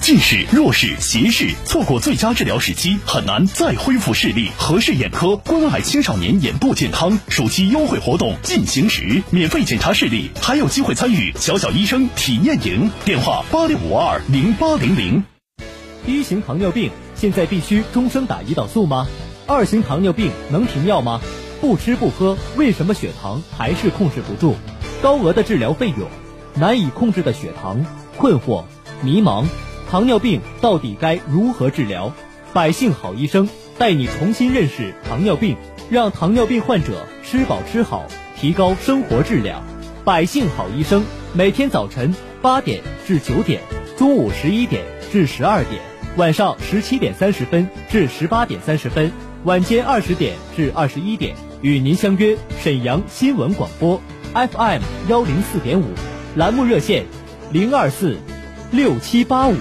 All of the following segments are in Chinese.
近视、弱视、斜视，错过最佳治疗时机，很难再恢复视力。合适眼科关爱青少年眼部健康，暑期优惠活动进行时，免费检查视力，还有机会参与小小医生体验营。电话八六五二零八零零。一型糖尿病现在必须终生打胰岛素吗？二型糖尿病能停药吗？不吃不喝，为什么血糖还是控制不住？高额的治疗费用，难以控制的血糖，困惑、迷茫。糖尿病到底该如何治疗？百姓好医生带你重新认识糖尿病，让糖尿病患者吃饱吃好，提高生活质量。百姓好医生每天早晨八点至九点，中午十一点至十二点，晚上十七点三十分至十八点三十分，晚间二十点至二十一点，与您相约沈阳新闻广播 FM 幺零四点五，栏目热线零二四。六七八五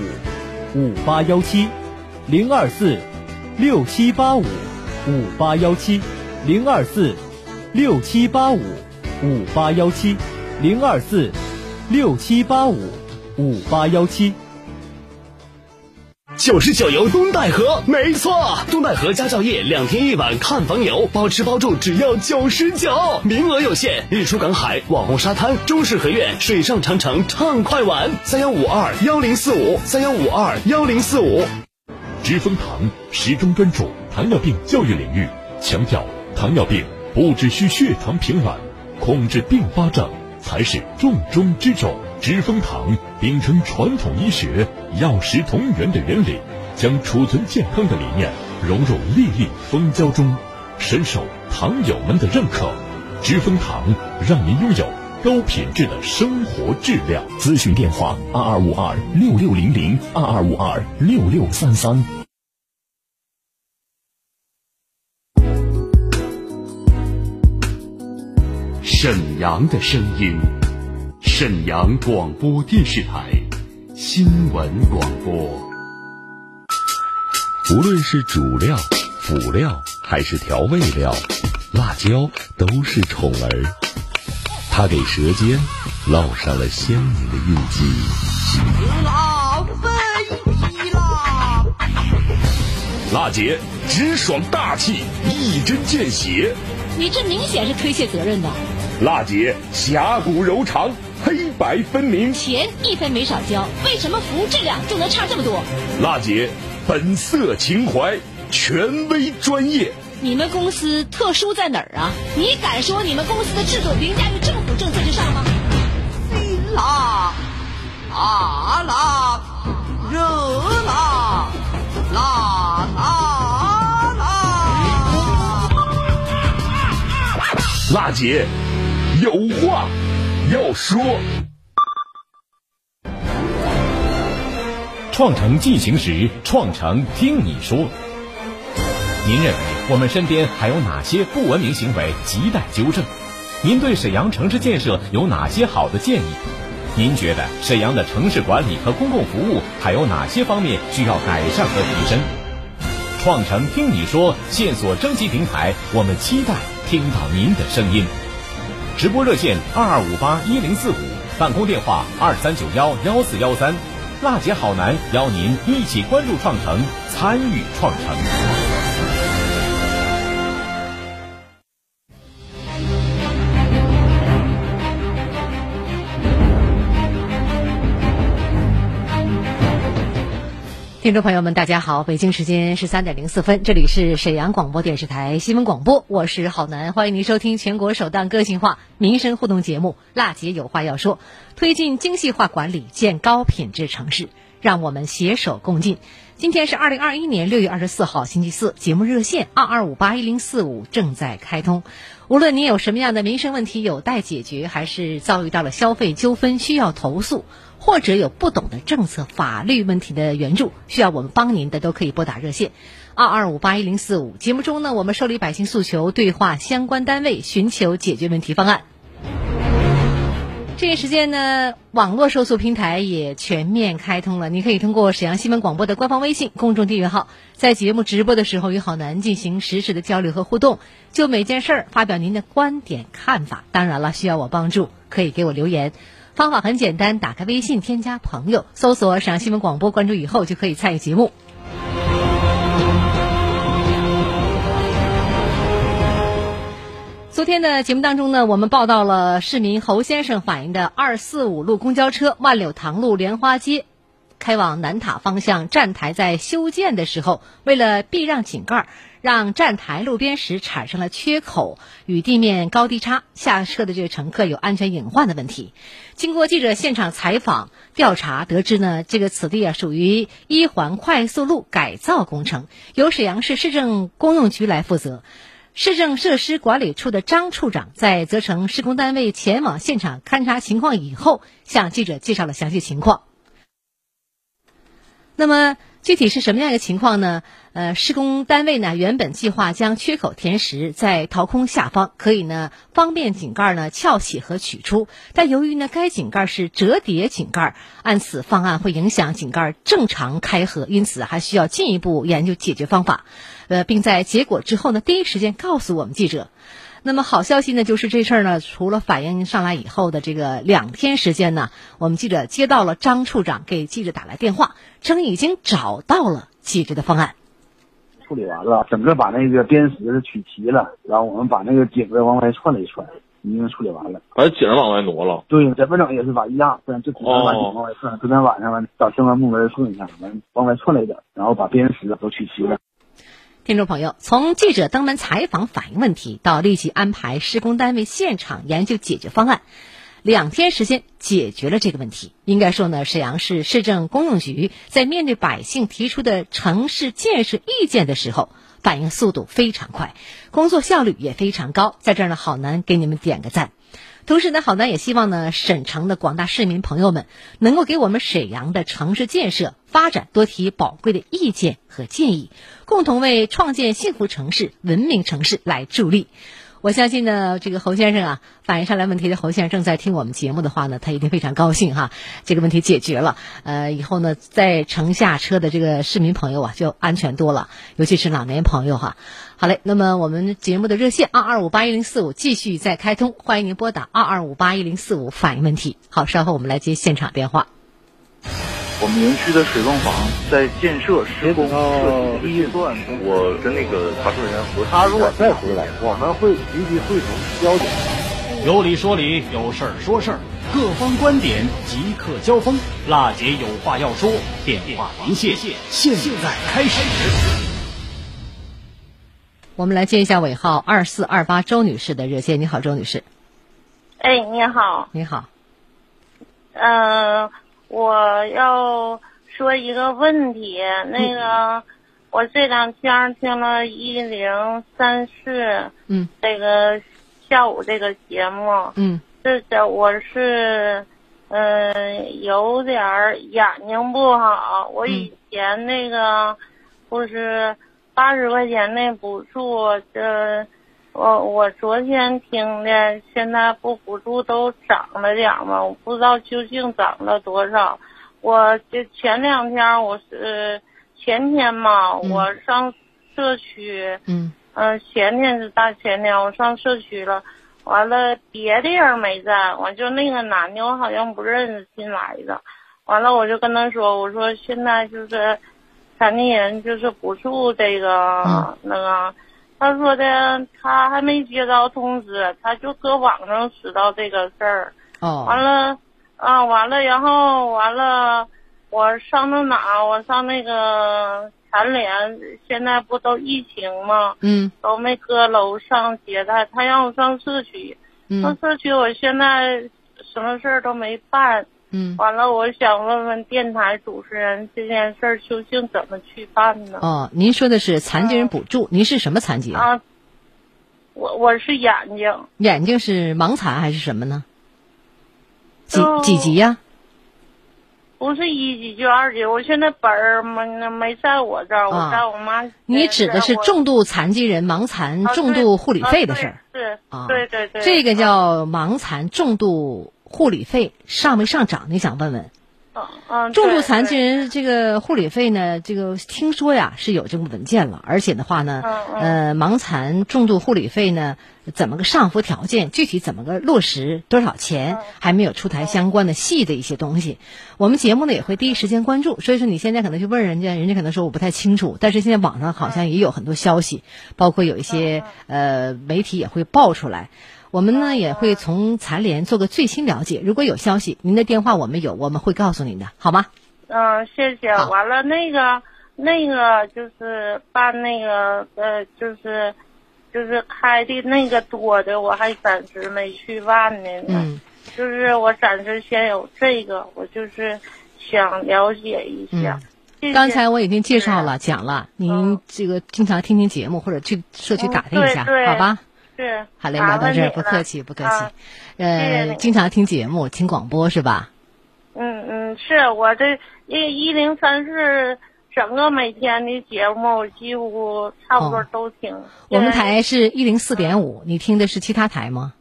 五八幺七，零二四六七八五五八幺七，零二四六七八五五八幺七，零二四六七八五五八幺七。九十九游东戴河，没错，东戴河家教业两天一晚看房游，包吃包住，只要九十九，名额有限。日出赶海，网红沙滩，中式合院，水上长城畅快玩。三幺五二幺零四五，三幺五二幺零四五。知蜂堂始终专注糖尿病教育领域，强调糖尿病不只需血糖平稳，控制并发症才是重中之重。知蜂堂秉承传统医学药食同源的原理，将储存健康的理念融入粒粒蜂胶中，深受糖友们的认可。知蜂堂让您拥有高品质的生活质量。咨询电话：二二五二六六零零二二五二六六三三。沈阳的声音。沈阳广播电视台新闻广播。无论是主料、辅料还是调味料，辣椒都是宠儿。它给舌尖烙上了鲜明的印记。辣飞机啦！辣姐直爽大气，一针见血。你这明显是推卸责任的。辣姐侠骨柔肠。黑白分明，钱一分没少交，为什么服务质量就能差这么多？辣姐，本色情怀，权威专业。你们公司特殊在哪儿啊？你敢说你们公司的制度凌驾于政府政策之上吗？辣，辣辣，热辣，辣辣辣。辣姐，有话。要说，创城进行时，创城听你说。您认为我们身边还有哪些不文明行为亟待纠正？您对沈阳城市建设有哪些好的建议？您觉得沈阳的城市管理和公共服务还有哪些方面需要改善和提升？创城听你说线索征集平台，我们期待听到您的声音。直播热线二二五八一零四五，办公电话二三九幺幺四幺三，辣姐好男邀您一起关注创城，参与创城。听众朋友们，大家好！北京时间十三点零四分，这里是沈阳广播电视台新闻广播，我是郝楠，欢迎您收听全国首档个性化民生互动节目《辣姐有话要说》，推进精细化管理，建高品质城市，让我们携手共进。今天是二零二一年六月二十四号，星期四，节目热线二二五八一零四五正在开通。无论您有什么样的民生问题有待解决，还是遭遇到了消费纠纷需要投诉。或者有不懂的政策、法律问题的援助，需要我们帮您的，都可以拨打热线二二五八一零四五。节目中呢，我们受理百姓诉求，对话相关单位，寻求解决问题方案。这一时间呢，网络受诉平台也全面开通了。你可以通过沈阳新闻广播的官方微信公众订阅号，在节目直播的时候与好男进行实时的交流和互动，就每件事儿发表您的观点看法。当然了，需要我帮助，可以给我留言。方法很简单，打开微信，添加朋友，搜索沈阳新闻广播，关注以后就可以参与节目。昨天的节目当中呢，我们报道了市民侯先生反映的二四五路公交车万柳塘路莲花街开往南塔方向站台在修建的时候，为了避让井盖，让站台路边时产生了缺口，与地面高低差，下车的这个乘客有安全隐患的问题。经过记者现场采访调查得知呢，这个此地啊属于一环快速路改造工程，由沈阳市市政公用局来负责。市政设施管理处的张处长在责成施工单位前往现场勘察情况以后，向记者介绍了详细情况。那么具体是什么样一个情况呢？呃，施工单位呢原本计划将缺口填实在掏空下方，可以呢方便井盖呢撬起和取出。但由于呢该井盖是折叠井盖，按此方案会影响井盖正常开合，因此还需要进一步研究解决方法。呃，并在结果之后呢，第一时间告诉我们记者。那么好消息呢，就是这事儿呢，除了反映上来以后的这个两天时间呢，我们记者接到了张处长给记者打来电话，称已经找到了解决的方案。处理完了，整个把那个边石取齐了，然后我们把那个井子往外串了一串，已经处理完了。把井往外挪了。对，这反正也是把一样，不然就只能把井往外串。昨天晚上完找相关部门顺一下，完往外串了一点，然后把边石都取齐了。听众朋友，从记者登门采访反映问题，到立即安排施工单位现场研究解决方案，两天时间解决了这个问题。应该说呢，沈阳市市政公用局在面对百姓提出的城市建设意见的时候，反应速度非常快，工作效率也非常高。在这儿呢，好男给你们点个赞。同时呢，好男也希望呢，沈城的广大市民朋友们能够给我们沈阳的城市建设发展多提宝贵的意见和建议，共同为创建幸福城市、文明城市来助力。我相信呢，这个侯先生啊，反映上来问题的侯先生正在听我们节目的话呢，他一定非常高兴哈，这个问题解决了。呃，以后呢，在城下车的这个市民朋友啊，就安全多了，尤其是老年朋友哈。好嘞，那么我们节目的热线二二五八一零四五继续在开通，欢迎您拨打二二五八一零四五反映问题。好，稍后我们来接现场电话。我们园区的水泵房在建设施工设计阶段，我跟那个查收人员核他如果再回来，我们会立即汇总交警。有理说理，有事儿说事儿，各方观点即刻交锋。辣姐有话要说，电话连线现在开始。我们来接一下尾号二四二八周女士的热线。你好，周女士。哎，你好。你好。嗯。我要说一个问题，那个我这两天听了一零三四，嗯，这个下午这个节目，嗯，这这我是嗯有点眼睛不好，我以前那个不是八十块钱那补助这。我我昨天听的，现在不补助都涨了点吗？我不知道究竟涨了多少。我就前两天我是前天嘛，我上社区，嗯嗯，前天是大前天，我上社区了，完了别的人没在，完就那个男的我好像不认识新来的，完了我就跟他说，我说现在就是残疾人就是补助这个那个。他说的，他还没接到通知，他就搁网上知道这个事儿。哦。完了，啊，完了，然后完了，我上那哪？我上那个残联，现在不都疫情吗？嗯。都没搁楼上接待，他让我上社区。嗯。上社区，我现在什么事儿都没办。嗯，完了，我想问问电台主持人这件事儿究竟怎么去办呢？哦，您说的是残疾人补助，您是什么残疾啊？我我是眼睛。眼睛是盲残还是什么呢？几几级呀？不是一级就二级，我现在本儿没没在我这儿，我在我妈。你指的是重度残疾人盲残重度护理费的事儿？是啊，对对对。这个叫盲残重度。护理费上没上涨？你想问问？嗯嗯，重度残疾人这个护理费呢，这个听说呀是有这个文件了，而且的话呢，呃，盲残重度护理费呢，怎么个上浮条件，具体怎么个落实，多少钱，还没有出台相关的细的一些东西。我们节目呢也会第一时间关注，所以说你现在可能去问人家，人家可能说我不太清楚，但是现在网上好像也有很多消息，包括有一些呃媒体也会爆出来。我们呢也会从残联做个最新了解，如果有消息，您的电话我们有，我们会告诉您的，好吗？嗯，谢谢。完了，那个那个就是办那个呃，就是就是开的那个多的，我还暂时没去办呢。嗯，就是我暂时先有这个，我就是想了解一下。谢谢刚才我已经介绍了，讲了，您这个经常听听节目或者去社区打听一下，好吧？是。好嘞，麻聊到这儿，不客气，不客气。呃，经常听节目，听广播是吧？嗯嗯，是我这一一零三四整个每天的节目几乎差不多都听。我们台是一零四点五，你听的是其他台吗？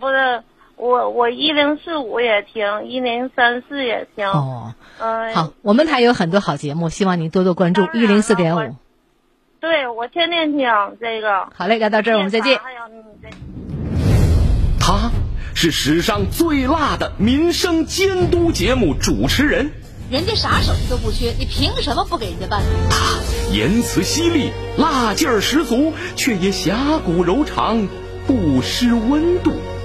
不是我我一零四五也听，一零三四也听。哦，嗯、好，我们台有很多好节目，希望您多多关注一零四点五。对我天天听这个。好嘞，聊到这儿，我们再见。还有你这。他是史上最辣的民生监督节目主持人，人家啥手艺都不缺，你凭什么不给人家办？他言辞犀利，辣劲儿十足，却也侠骨柔肠，不失温度。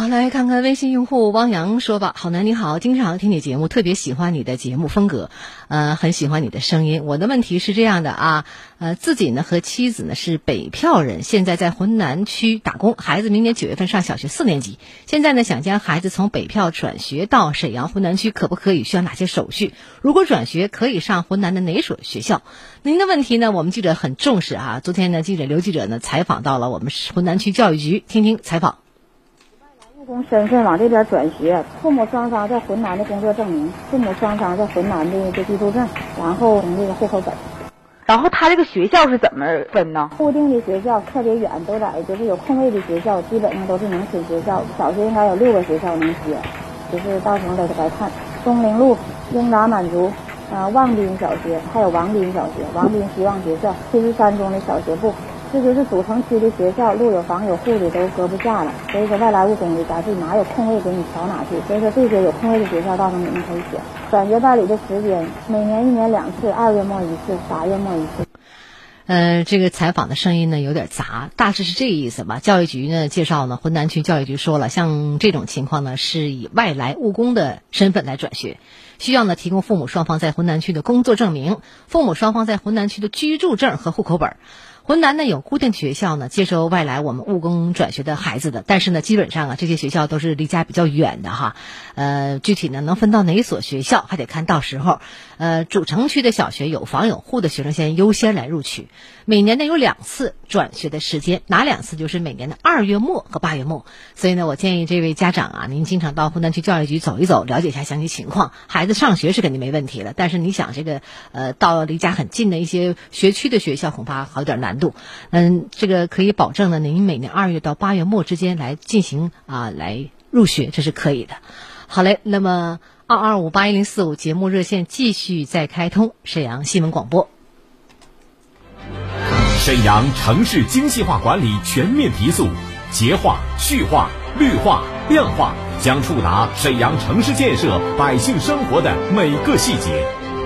好，来看看微信用户汪洋说吧。好男你好，经常听你节目，特别喜欢你的节目风格，呃，很喜欢你的声音。我的问题是这样的啊，呃，自己呢和妻子呢是北漂人，现在在浑南区打工，孩子明年九月份上小学四年级，现在呢想将孩子从北漂转学到沈阳浑南区，可不可以？需要哪些手续？如果转学，可以上浑南的哪所学校？您的问题呢，我们记者很重视啊。昨天呢，记者刘记者呢采访到了我们浑南区教育局，听听采访。务工身份往这边转学，父母双方在浑南的工作证明，父母双方在浑南的这居住证，然后这个户口本。然后他这个学校是怎么分呢？固定的学校特别远，都在就是有空位的学校，基本上都是农村学校。小学应该有六个学校能接，就是到时候再来看。东陵路、英达满族、呃望滨小学，还有王滨小学、王滨希望学校、七十三中的小学部。这就是主城区的学校，路有房有户的都搁不下了，所以说外来务工的，咱是哪有空位给你调哪去。所以说这些有空位的学校，到时候你们可以选。转学办理的时间，每年一年两次，二月末一次，八月末一次。呃，这个采访的声音呢有点杂，大致是这个意思吧。教育局呢介绍呢，浑南区教育局说了，像这种情况呢是以外来务工的身份来转学，需要呢提供父母双方在浑南区的工作证明，父母双方在浑南区的居住证和户口本。浑南呢有固定学校呢接收外来我们务工转学的孩子的，但是呢基本上啊这些学校都是离家比较远的哈，呃具体呢能分到哪所学校还得看到时候，呃主城区的小学有房有户的学生先优先来录取，每年呢有两次转学的时间，哪两次就是每年的二月末和八月末，所以呢我建议这位家长啊您经常到浑南区教育局走一走，了解一下详细情况，孩子上学是肯定没问题的，但是你想这个呃到离家很近的一些学区的学校恐怕好有点难。度。嗯，这个可以保证呢，您每年二月到八月末之间来进行啊来入学，这是可以的。好嘞，那么二二五八一零四五节目热线继续再开通，沈阳新闻广播。沈阳城市精细化管理全面提速，洁化、序化、绿化、量化将触达沈阳城市建设百姓生活的每个细节。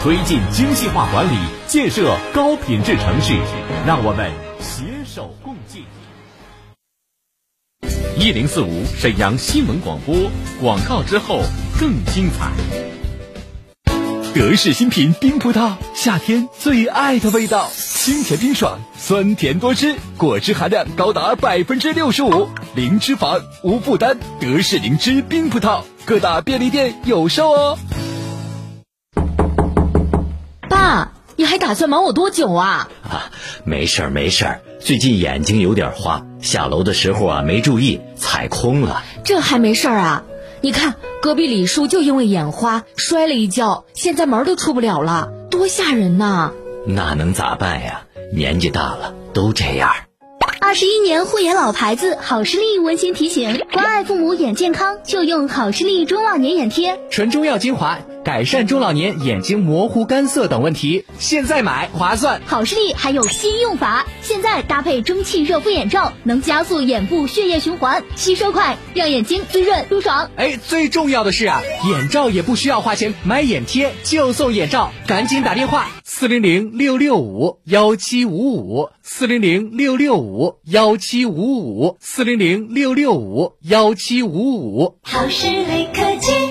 推进精细化管理，建设高品质城市，让我们携手共进。一零四五沈阳新闻广播广告之后更精彩。德式新品冰葡萄，夏天最爱的味道，清甜冰爽，酸甜多汁，果汁含量高达百分之六十五，零脂肪，无负担。德式灵芝冰葡萄，各大便利店有售哦。爸，你还打算瞒我多久啊？啊，没事儿没事儿，最近眼睛有点花，下楼的时候啊没注意踩空了。这还没事儿啊？你看隔壁李叔就因为眼花摔了一跤，现在门都出不了了，多吓人呐！那能咋办呀？年纪大了都这样。二十一年护眼老牌子好视力温馨提醒：关爱父母眼健康，就用好视力中老年眼贴，纯中药精华，改善中老年眼睛模糊、干涩等问题。现在买划算。好视力还有新用法，现在搭配蒸汽热敷眼罩，能加速眼部血液循环，吸收快，让眼睛滋润舒爽。哎，最重要的是啊，眼罩也不需要花钱，买眼贴就送眼罩，赶紧打电话四零零六六五幺七五五四零零六六五幺七五五四零零六六五幺七五五。好视力科技。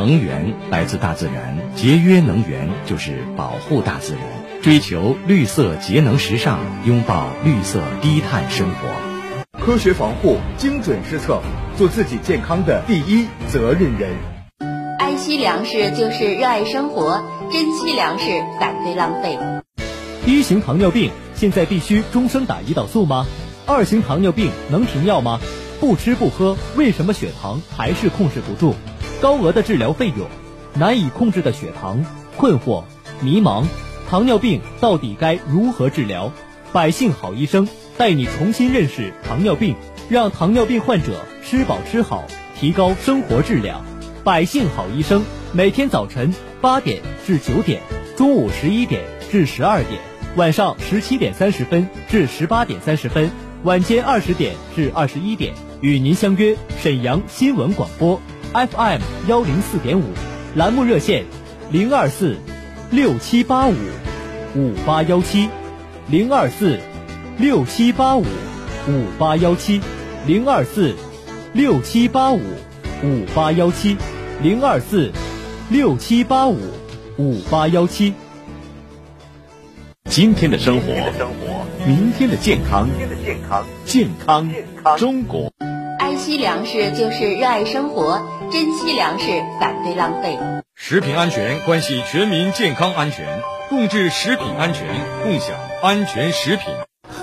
能源来自大自然，节约能源就是保护大自然，追求绿色节能时尚，拥抱绿色低碳生活。科学防护，精准施策，做自己健康的第一责任人。爱惜粮食就是热爱生活，珍惜粮食，反对浪费。一型糖尿病现在必须终生打胰岛素吗？二型糖尿病能停药吗？不吃不喝，为什么血糖还是控制不住？高额的治疗费用，难以控制的血糖，困惑、迷茫，糖尿病到底该如何治疗？百姓好医生带你重新认识糖尿病，让糖尿病患者吃饱吃好，提高生活质量。百姓好医生每天早晨八点至九点，中午十一点至十二点，晚上十七点三十分至十八点三十分，晚间二十点至二十一点，与您相约沈阳新闻广播。FM 幺零四点五，栏目热线零二四六七八五五八幺七零二四六七八五五八幺七零二四六七八五五八幺七零二四六七八五五八幺七。今天的生活，明天的健康，健康中国。爱惜粮食就是热爱生活，珍惜粮食，反对浪费。食品安全关系全民健康安全，共治食品安全，共享安全食品。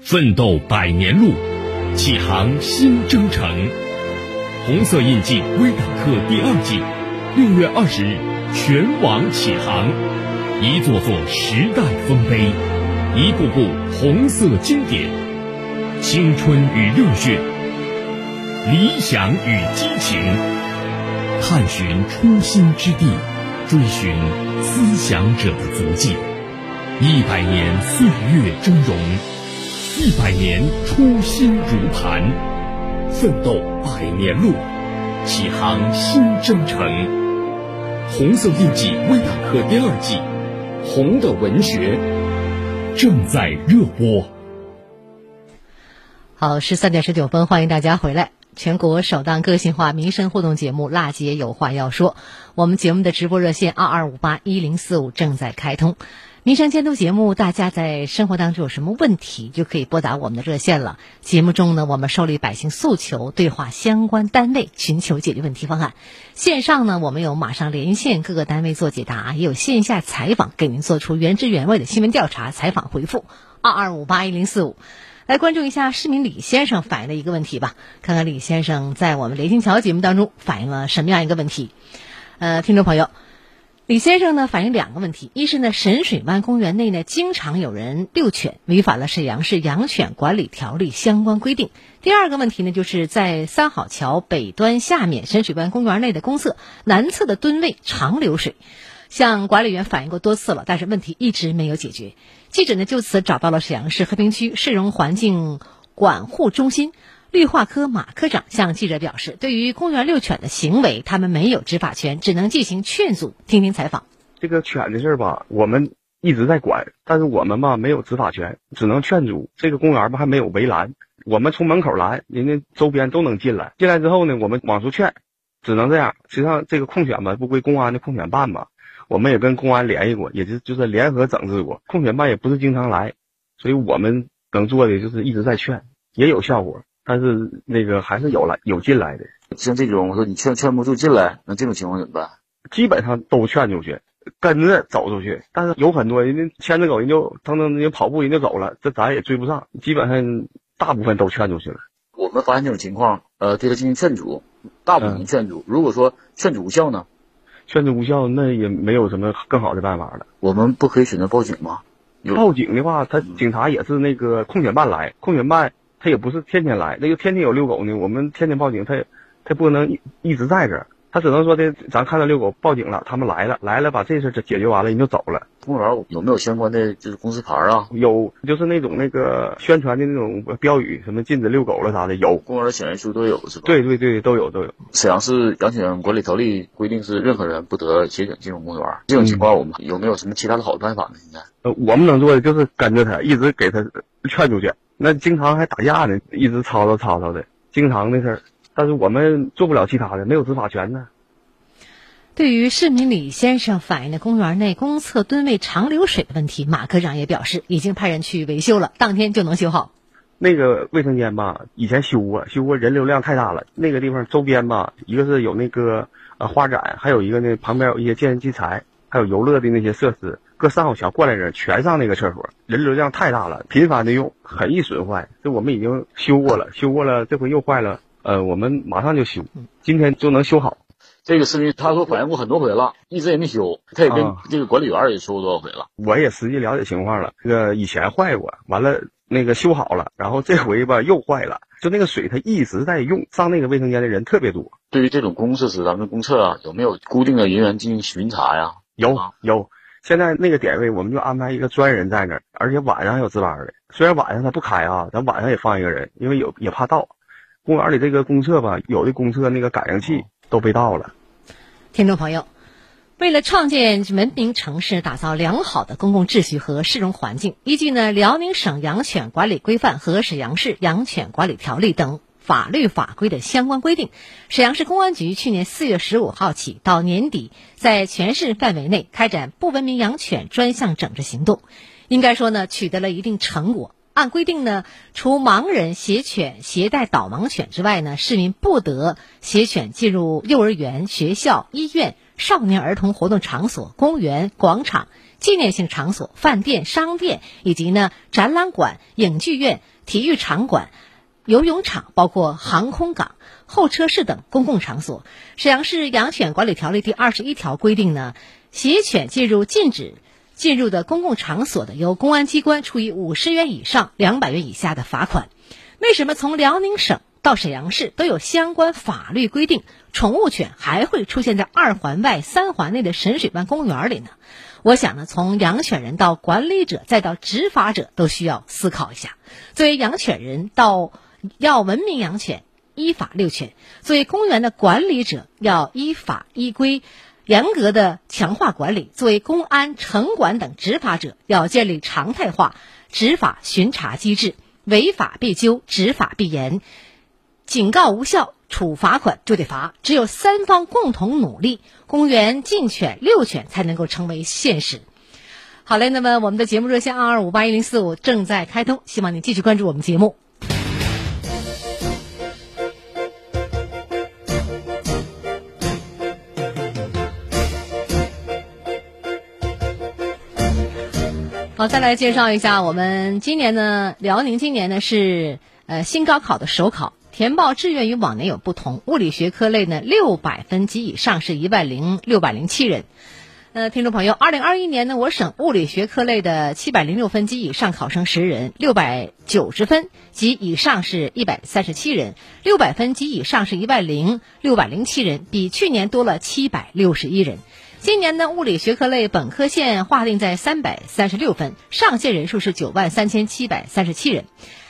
奋斗百年路，启航新征程。红色印记微党课第二季，六月二十日全网启航。一座座时代丰碑，一部部红色经典。青春与热血，理想与激情，探寻初心之地，追寻思想者的足迹。一百年岁月峥嵘，一百年初心如磐，奋斗百年路，启航新征程。红色印记微党课第二季，红的文学正在热播。好，十三点十九分，欢迎大家回来。全国首档个性化民生互动节目《辣姐有话要说》，我们节目的直播热线二二五八一零四五正在开通。民生监督节目，大家在生活当中有什么问题，就可以拨打我们的热线了。节目中呢，我们受理百姓诉求，对话相关单位，寻求解决问题方案。线上呢，我们有马上连线各个单位做解答，也有线下采访，给您做出原汁原味的新闻调查、采访回复。二二五八一零四五，来关注一下市民李先生反映的一个问题吧，看看李先生在我们连心桥节目当中反映了什么样一个问题。呃，听众朋友。李先生呢反映两个问题：一是呢神水湾公园内呢经常有人遛犬，违反了沈阳市养犬管理条例相关规定；第二个问题呢就是在三好桥北端下面神水湾公园内的公厕南侧的蹲位常流水，向管理员反映过多次了，但是问题一直没有解决。记者呢就此找到了沈阳市和平区市容环境管护中心。绿化科马科长向记者表示，对于公园遛犬的行为，他们没有执法权，只能进行劝阻。听听采访。这个犬的事儿吧，我们一直在管，但是我们吧没有执法权，只能劝阻。这个公园吧还没有围栏，我们从门口拦，人家周边都能进来。进来之后呢，我们往出劝，只能这样。实际上，这个控犬吧不归公安的控犬办嘛，我们也跟公安联系过，也是就是联合整治过。控犬办也不是经常来，所以我们能做的就是一直在劝，也有效果。但是那个还是有来有进来的，像这种我说你劝劝不住进来，那这种情况怎么办？基本上都劝出去，跟着走出去。但是有很多人家牵着狗，人就腾腾人家跑步人就走了，这咱也追不上。基本上大部分都劝出去了。我们发现这种情况，呃，对他进行劝阻，大部分劝阻。如果说劝阻无效呢？劝阻无效，那也没有什么更好的办法了。我们不可以选择报警吗？报警的话，他警察也是那个控犬办来，控犬办。他也不是天天来，那就天天有遛狗呢。我们天天报警，他也他不能一一直在这儿，他只能说的，咱看到遛狗报警了，他们来了，来了把这事儿解决完了，人就走了。公园有没有相关的就是公司牌啊？有，就是那种那个宣传的那种标语，什么禁止遛狗了啥的，有。公园的显示书都有是吧？对对对，都有都有。沈阳市养犬管理条例规定是任何人不得携犬进入公园。这种情况我们有没有什么其他的好的办法呢？现在？呃，我们能做的就是跟着他，一直给他劝出去。那经常还打架呢，一直吵吵吵吵的，经常的事儿。但是我们做不了其他的，没有执法权呢。对于市民李先生反映的公园内公厕蹲位长流水的问题，马科长也表示，已经派人去维修了，当天就能修好。那个卫生间吧，以前修过，修过人流量太大了。那个地方周边吧，一个是有那个呃花展，还有一个呢旁边有一些健身器材，还有游乐的那些设施。搁三好桥过来人全上那个厕所，人流量太大了，频繁的用，很易损坏。这我们已经修过了，修过了，这回又坏了，呃，我们马上就修，今天就能修好。这个视频他说反映过很多回了，一直也没修，他也跟这个管理员也说过多少回了。我也实际了解情况了，这个以前坏过，完了那个修好了，然后这回吧又坏了，就那个水它一直在用，上那个卫生间的人特别多。对于这种公设施，咱们公厕啊，有没有固定的人员进行巡查呀？有有。现在那个点位，我们就安排一个专人在那儿，而且晚上还有值班的。虽然晚上他不开啊，咱晚上也放一个人，因为有也怕盗。公园里这个公厕吧，有的公厕那个感应器都被盗了。听众朋友，为了创建文明城市，打造良好的公共秩序和市容环境，依据呢辽宁省养犬管理规范和沈阳市养犬管理条例等。法律法规的相关规定，沈阳市公安局去年四月十五号起到年底，在全市范围内开展不文明养犬专项整治行动，应该说呢，取得了一定成果。按规定呢，除盲人携犬携带导盲犬之外呢，市民不得携犬进入幼儿园、学校、医院、少年儿童活动场所、公园、广场、纪念性场所、饭店、商店以及呢展览馆、影剧院、体育场馆。游泳场包括航空港、候车室等公共场所。沈阳市养犬管理条例第二十一条规定呢，携犬进入禁止进入的公共场所的，由公安机关处以五十元以上两百元以下的罚款。为什么从辽宁省到沈阳市都有相关法律规定，宠物犬还会出现在二环外三环内的沈水湾公园里呢？我想呢，从养犬人到管理者再到执法者，都需要思考一下。作为养犬人到要文明养犬，依法遛犬。作为公园的管理者，要依法依规，严格的强化管理。作为公安、城管等执法者，要建立常态化执法巡查机制，违法必究，执法必严。警告无效，处罚款就得罚。只有三方共同努力，公园禁犬、遛犬才能够成为现实。好嘞，那么我们的节目热线二二五八一零四五正在开通，希望你继续关注我们节目。好，再来介绍一下，我们今年呢，辽宁今年呢是呃新高考的首考，填报志愿与往年有不同。物理学科类呢，六百分及以上是一万零六百零七人，呃，听众朋友，二零二一年呢，我省物理学科类的七百零六分及以上考生十人，六百九十分及以上是一百三十七人，六百分及以上是一万零六百零七人，比去年多了七百六十一人。今年呢，物理学科类本科线划定在三百三十六分，上线人数是九万三千七百三十七人。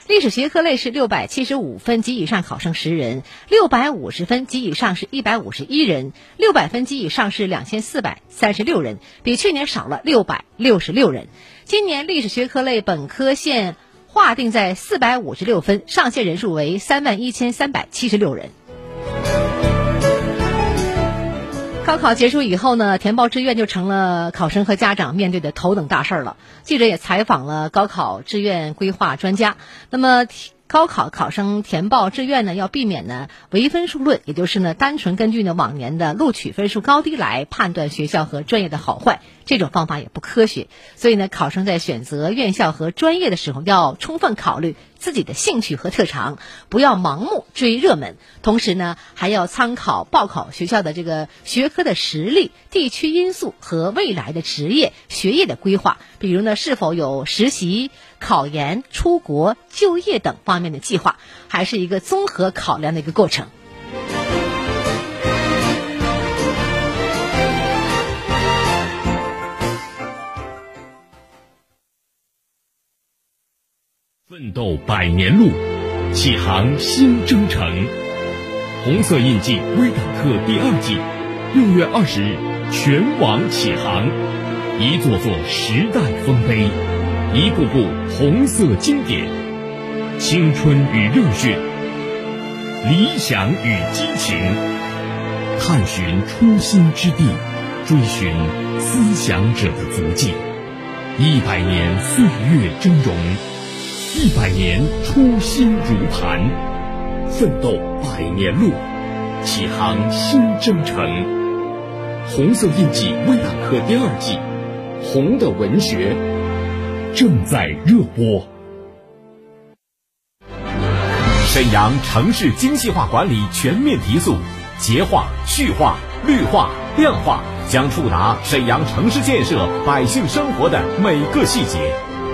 历史学科类是六百七十五分及以上考生十人，六百五十分及以上是一百五十一人，六百分及以上是两千四百三十六人，比去年少了六百六十六人。今年历史学科类本科线划定在四百五十六分，上线人数为三万一千三百七十六人。高考结束以后呢，填报志愿就成了考生和家长面对的头等大事儿了。记者也采访了高考志愿规划专家。那么，高考考生填报志愿呢，要避免呢唯分数论，也就是呢单纯根据呢往年的录取分数高低来判断学校和专业的好坏，这种方法也不科学。所以呢，考生在选择院校和专业的时候，要充分考虑自己的兴趣和特长，不要盲目追热门。同时呢，还要参考报考学校的这个学科的实力、地区因素和未来的职业、学业的规划，比如呢是否有实习、考研、出国、就业等方面的计划，还是一个综合考量的一个过程。奋斗百年路，启航新征程。红色印记微党课第二季，六月二十日全网启航，一座座时代丰碑，一部部红色经典，青春与热血，理想与激情，探寻初心之地，追寻思想者的足迹，一百年岁月峥嵘。一百年初心如磐，奋斗百年路，启航新征程。红色印记微党课第二季，红的文学正在热播。沈阳城市精细化管理全面提速，洁化、序化、绿化、量化将触达沈阳城市建设百姓生活的每个细节。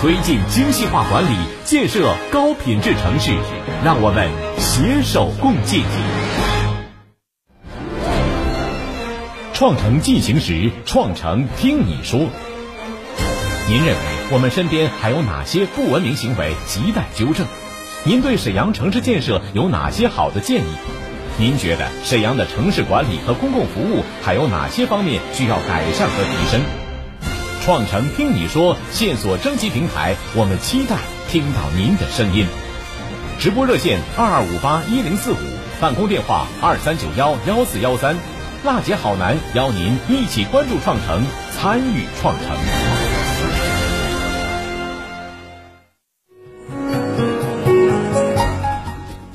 推进精细化管理，建设高品质城市，让我们携手共进。创城进行时，创城听你说。您认为我们身边还有哪些不文明行为亟待纠正？您对沈阳城市建设有哪些好的建议？您觉得沈阳的城市管理和公共服务还有哪些方面需要改善和提升？创城听你说线索征集平台，我们期待听到您的声音。直播热线二二五八一零四五，办公电话二三九幺幺四幺三。辣姐好男邀您一起关注创城，参与创城。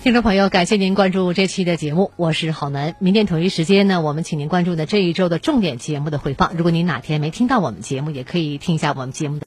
听众朋友，感谢您关注这期的节目，我是郝楠。明天同一时间呢，我们请您关注的这一周的重点节目的回放。如果您哪天没听到我们节目，也可以听一下我们节目的。